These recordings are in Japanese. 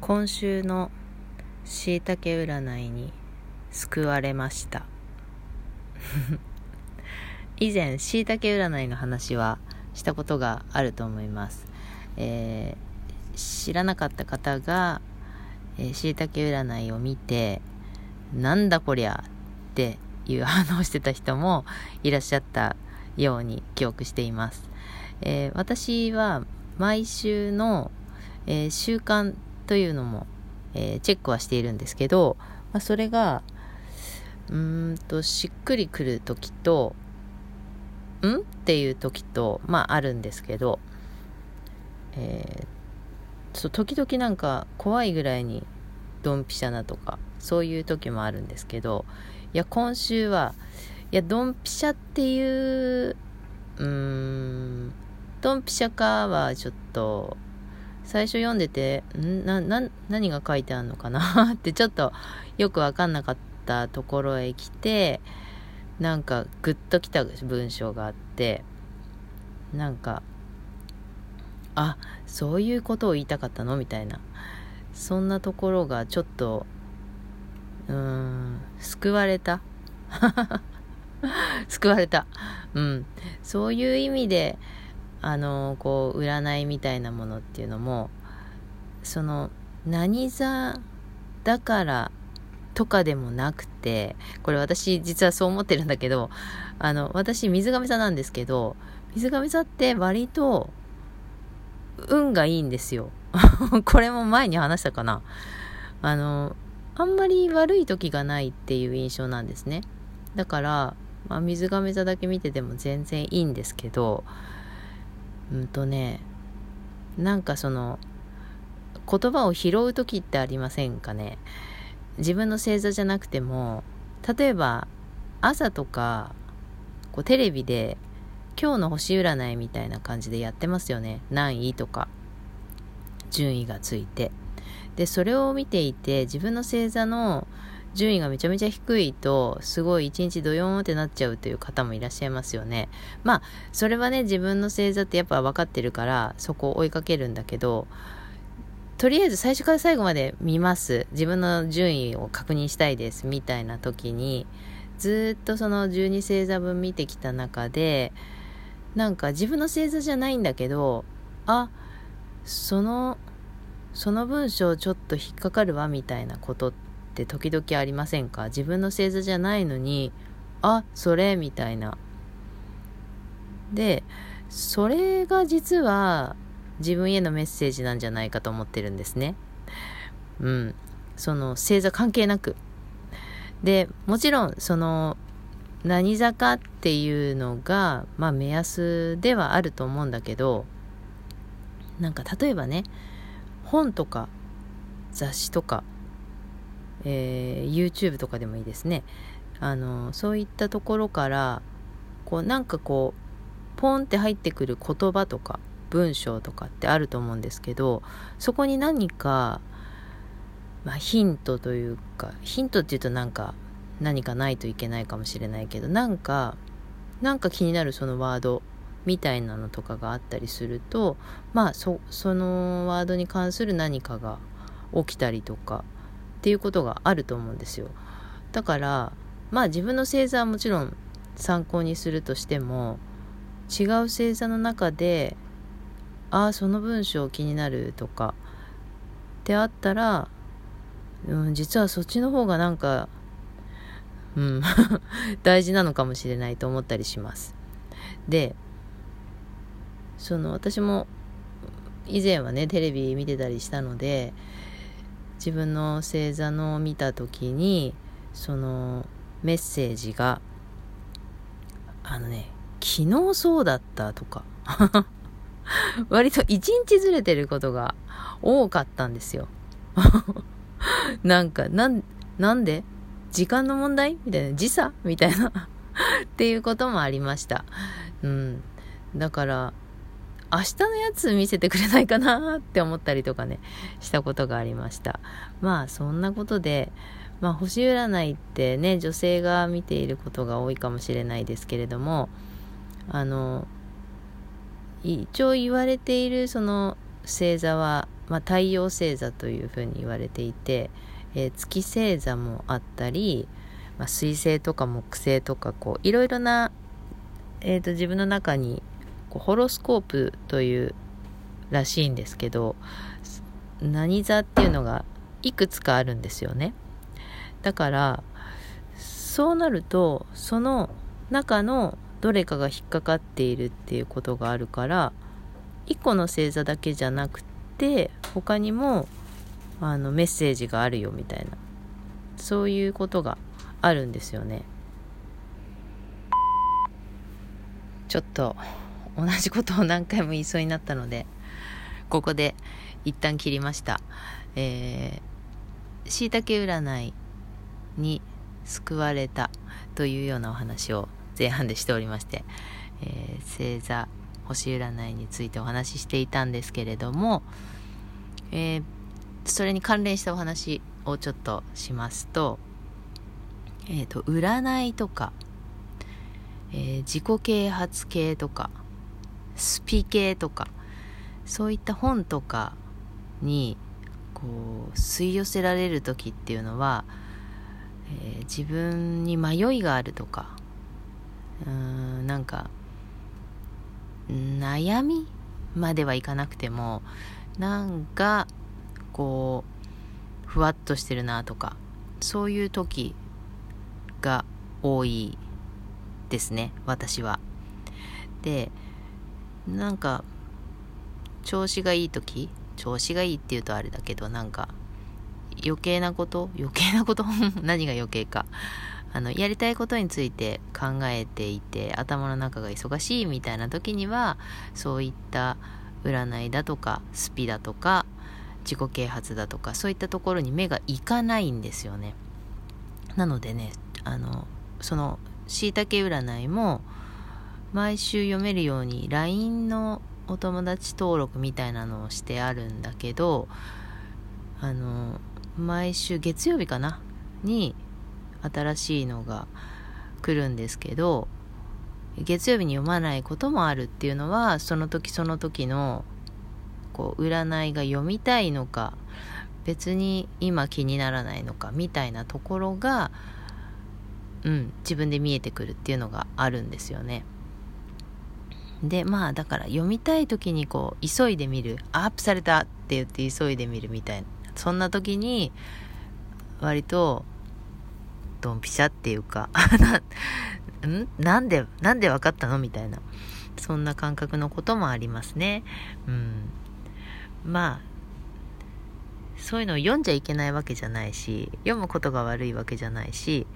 今週のしいたけ占いに救われました。以前しいたけ占いの話はしたことがあると思います、えー、知らなかった方がしいたけ占いを見てなんだこりゃっていう反応してた人もいらっしゃったように記憶しています、えー、私は毎週の、えー、習慣というのも、えー、チェックはしているんですけど、まあ、それがうんとしっくりくる時とん？っていう時とまああるんですけど、えー、そう時々なんか怖いぐらいにドンピシャなとかそういう時もあるんですけどいや今週はいやドンピシャっていううーんドンピシャかはちょっと最初読んでて、ん？な、な、何が書いてあるのかなってちょっとよくわかんなかったところへ来て、なんかグッときた文章があって、なんか、あ、そういうことを言いたかったのみたいな。そんなところがちょっと、うーん、救われた。救われた。うん。そういう意味で、あのこう占いみたいなものっていうのもその何座だからとかでもなくてこれ私実はそう思ってるんだけどあの私水亀座なんですけど水亀座って割と運がいいんですよ。これも前に話したかな。あのあんまり悪い時がないっていう印象なんですね。だから、まあ、水亀座だけ見てても全然いいんですけどうんとねなんかその言葉を拾う時ってありませんかね？自分の星座じゃなくても例えば朝とかこうテレビで今日の星占いみたいな感じでやってますよね？何位とか。順位がついて。でそれを見ていて自分の星座の順位がめちゃめちゃ低いと、すごい一日ドヨーンってなっちゃうという方もいらっしゃいますよね。まあ、それはね、自分の星座ってやっぱ分かってるから、そこを追いかけるんだけど、とりあえず最初から最後まで見ます。自分の順位を確認したいです。みたいな時に、ずっとその12星座分見てきた中で、なんか自分の星座じゃないんだけど、あ、その、その文章ちょっと引っかかるわみたいなことってって時々ありませんか？自分の星座じゃないのに、あ、それみたいな。で、それが実は自分へのメッセージなんじゃないかと思ってるんですね。うん。その星座関係なく。で、もちろん、その、何座かっていうのが、まあ目安ではあると思うんだけど、なんか例えばね、本とか雑誌とかえー、YouTube とかでもいいですね。あのそういったところからこうなんかこうポンって入ってくる言葉とか文章とかってあると思うんですけどそこに何か、まあ、ヒントというかヒントっていうとなんか何かないといけないかもしれないけどなんかなんか気になるそのワードみたいなのとかがあったりするとまあそそのワードに関する何かが起きたりとかっていうことがあると思うんですよ。だからまあ自分の星座はもちろん参考にするとしても違う星座の中でああその文章気になるとかってあったら、うん、実はそっちの方がなんかうん 大事なのかもしれないと思ったりします。でその私も以前はねテレビ見てたりしたので自分の星座のを見た時にそのメッセージがあのね昨日そうだったとか 割と一日ずれてることが多かったんですよ。なんかなんなんで？時間の問題？みたいな。時差？みたいな。っていうこともありました。うん。だから明日のやつ見せてくれないかなって思ったりとかね、したことがありました。まあそんなことで、まあ星占いってね、女性が見ていることが多いかもしれないですけれども、あの、一応言われているその星座はまあ、太陽星座というふうに言われていて、えー、月星座もあったり、まあ、水星とか木星とかこういろいろな、えーと、自分の中にこうホロスコープというらしいんですけど何座っていうのがいくつかあるんですよね。だからそうなるとその中のどれかが引っかかっているっていうことがあるから1個の星座だけじゃなくて他にもあのメッセージがあるよみたいな。そういうことがあるんですよね。ちょっと同じことを何回も言いそうになったのでここで一旦切りました。えー、しいたけ占いに救われたというようなお話を前半でしておりまして、えー、星座星占いについてお話ししていたんですけれども、えー、それに関連したお話をちょっとしますと、えっ、ー、と、占いとか、えー、自己啓発系とか、スピ系とか、そういった本とかに、こう、吸い寄せられる時っていうのは、えー、自分に迷いがあるとか、うーん、なんか、悩みまではいかなくてもなんかこうふわっとしてるなとかそういう時が多いですね私は。でなんか調子がいい時？調子がいいっていうとあれだけどなんか余計なこと？余計なこと？何が余計か。あのやりたいことについて考えていて頭の中が忙しいみたいな時にはそういった占いだとかスピだとか自己啓発だとかそういったところに目がいかないんですよね。なのでねあのそのしいたけ占いも毎週読めるように LINE のお友達登録みたいなのをしてあるんだけどあの毎週月曜日かな？に新しいのが来るんですけど月曜日に読まないこともあるっていうのはその時その時のこう占いが読みたいのか別に今気にならないのかみたいなところがうん自分で見えてくるっていうのがあるんですよね。でまあだから読みたい時にこう急いで見るアップされたって言って急いで見るみたいなそんな時に割とドンピシャっていうか んなんで、なんで分かったのみたいな。そんな感覚のこともありますね。うん。まあ、そういうのを読んじゃいけないわけじゃないし、読むことが悪いわけじゃないし、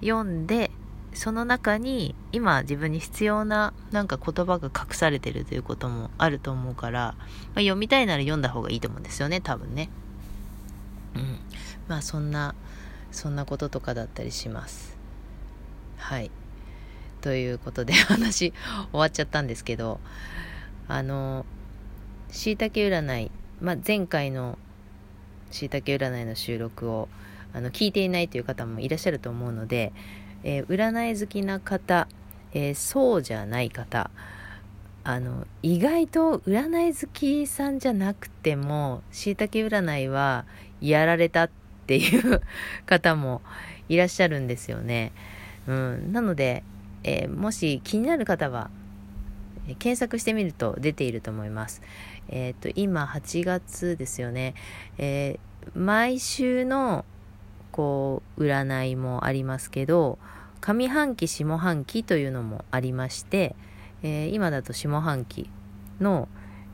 読んで、その中に今自分に必要ななんか言葉が隠されてるということもあると思うから、まあ、読みたいなら読んだ方がいいと思うんですよね、多分ね。うん。まあそんなそんなこととかだったりしますはいということで 話終わっちゃったんですけどあのしいたけ占い、まあ、前回のしいたけ占いの収録をあの聞いていないという方もいらっしゃると思うので、えー、占い好きな方、えー、そうじゃない方あの意外と占い好きさんじゃなくてもしいたけ占いはやられたっていう 方もいらっしゃるんですよね。うん、なので、えー、もし気になる方は、検索してみると出ていると思います。えっ、と、今8月ですよね。え毎週のこう占いもありますけど上半期下半期というのもありまして、えー、今だと下半期の、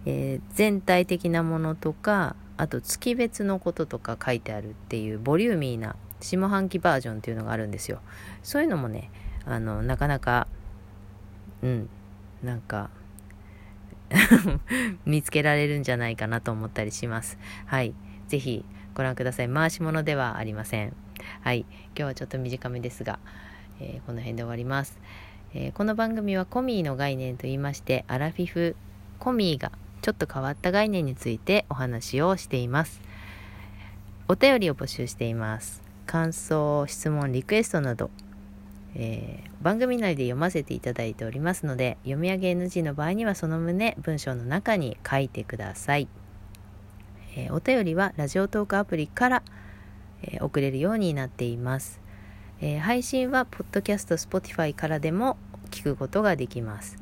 えー、全体的なものとかあと月別のこととか書いてあるっていうボリューミーな下半期バージョンっていうのがあるんですよ。そういうのもねあのなかなかうんなんか 見つけられるんじゃないかなと思ったりします。はい。是非ご覧ください回し物ではありませんはい今日はちょっと短めですが、えー、この辺で終わります、えー、この番組はコミーの概念と言いましてアラフィフコミーがちょっと変わった概念についてお話をしています。お便りを募集しています。感想、質問、リクエストなど、えー、番組内で読ませていただいておりますので、読み上げ NG の場合にはその旨文章の中に書いてください。えー、お便りはラジオトークアプリから、えー、送れるようになっています、えー、配信はポッドキャスト Spotify からでも聞くことができます、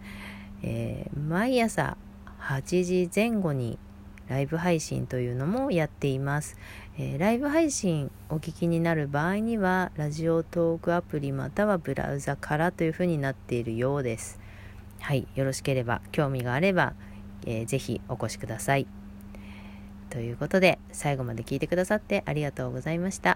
え毎朝8時前後にライブ配信というのもやっています、えライブ配信お聞きになる場合にはラジオトークアプリまたはブラウザからというふうになっているようです。はいよろしければ興味があれば、えー、ぜひお越しください。ということで最後まで聞いてくださってありがとうございました。